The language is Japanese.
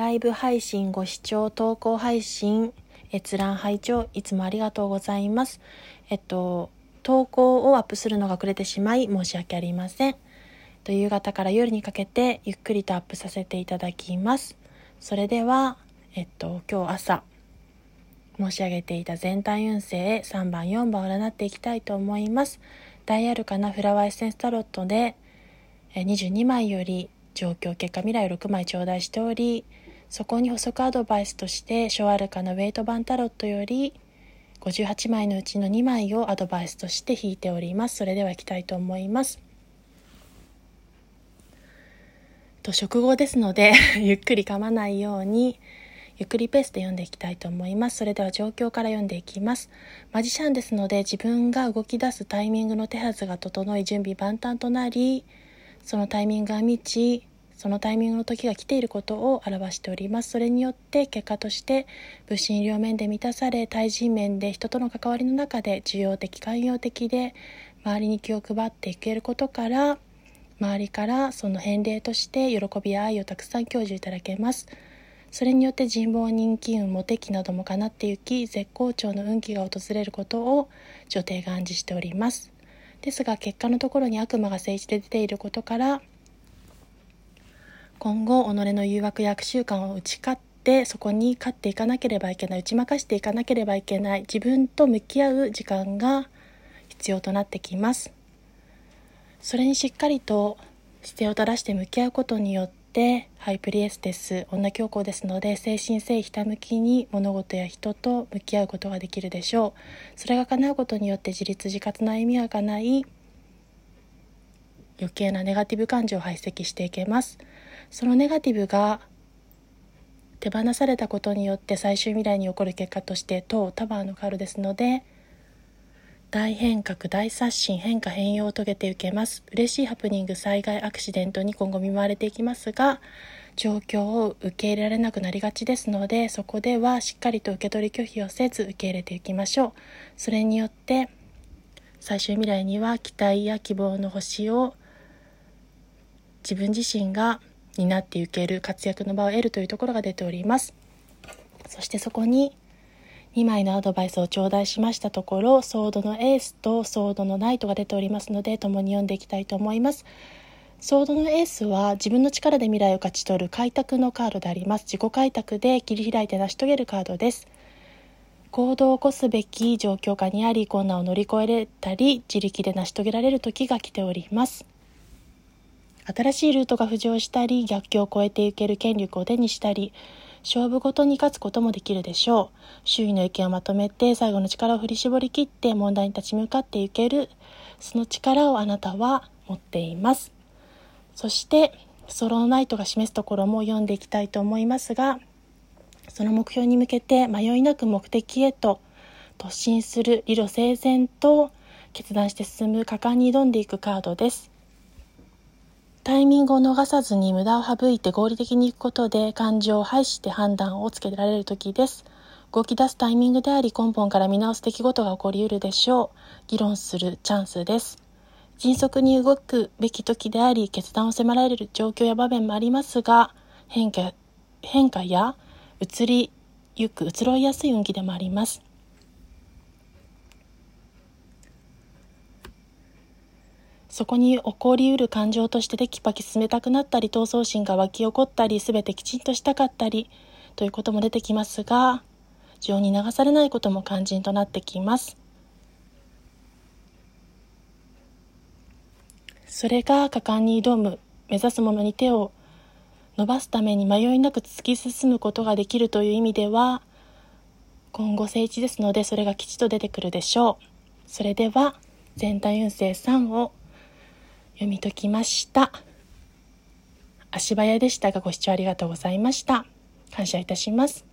ライブ配信ご視聴投稿配信閲覧拝聴いつもありがとうございます。えっと投稿をアップするのが遅れてしまい申し訳ありません。と夕方から夜にかけてゆっくりとアップさせていただきます。それではえっと今日朝申し上げていた全体運勢3番4番を占っていきたいと思います。ダイアルカナフラワーエッセンスタロットで22枚より状況結果未来を6枚頂戴しておりそこに補足アドバイスとしてショアルカのウェイト版タロットより58枚のうちの2枚をアドバイスとして引いております。それではいきたいと思います。と食後ですので ゆっくり噛まないようにゆっくりペースで読んでいきたいと思います。それでは状況から読んでいきます。マジシャンですので自分が動き出すタイミングの手はずが整い準備万端となりそのタイミングが満ちそのタイミングの時が来ていることを表しております。それによって結果として物心両面で満たされ対人面で人との関わりの中で需要的寛容的で周りに気を配っていけることから周りからその返礼として喜びや愛をたくさん享受いただけます。それによって人望人気運モテ期なども叶って行き絶好調の運気が訪れることを女帝が暗示しております。ですが結果のところに悪魔が政治で出ていることから今後己の誘惑や悪習慣を打ち勝ってそこに勝っていかなければいけない打ち負かしていかなければいけない自分と向き合う時間が必要となってきます。それにしっかりと姿勢を正して向き合うことによってハイプリエステス女教皇ですので精神性ひたむきに物事や人と向き合うことができるでしょう。それが叶うことによって自立自活の歩みは叶い余計なネガティブ感情を排斥していけます。そのネガティブが手放されたことによって最終未来に起こる結果として当タワーのカードですので大変革大刷新変化変容を遂げていけます。嬉しいハプニング災害アクシデントに今後見舞われていきますが状況を受け入れられなくなりがちですのでそこではしっかりと受け取り拒否をせず受け入れていきましょう。それによって最終未来には期待や希望の星を自分自身が担っていける活躍の場を得るというところが出ております。そしてそこに2枚のアドバイスを頂戴しましたところソードのエースとソードのナイトが出ておりますので共に読んでいきたいと思います。ソードのエースは自分の力で未来を勝ち取る開拓のカードであります。自己開拓で切り開いて成し遂げるカードです。行動を起こすべき状況下にあり困難を乗り越えれたり自力で成し遂げられる時が来ております。新しいルートが浮上したり逆境を超えていける権力を手にしたり勝負ごとに勝つこともできるでしょう。周囲の意見をまとめて最後の力を振り絞り切って問題に立ち向かっていける。その力をあなたは持っています。そしてソロナイトが示すところも読んでいきたいと思いますがその目標に向けて迷いなく目的へと突進する理路整然と決断して進む果敢に挑んでいくカードです。タイミングを逃さずに無駄を省いて合理的にいくことで感情を排して判断をつけられる時です。動き出すタイミングであり根本から見直す出来事が起こり得るでしょう。議論するチャンスです。迅速に動くべき時であり決断を迫られる状況や場面もありますが変化変化や移りゆく移ろいやすい運気でもあります。そこに起こりうる感情としてテキパキ進めたくなったり闘争心が湧き起こったり全てきちんとしたかったりということも出てきますが情に流されないことも肝心となってきます。それが果敢に挑む目指すものに手を伸ばすために迷いなく突き進むことができるという意味では今後聖地ですのでそれが吉と出てくるでしょう。それでは全体運勢3を読み解きました。足早でしたがご視聴ありがとうございました。感謝いたします。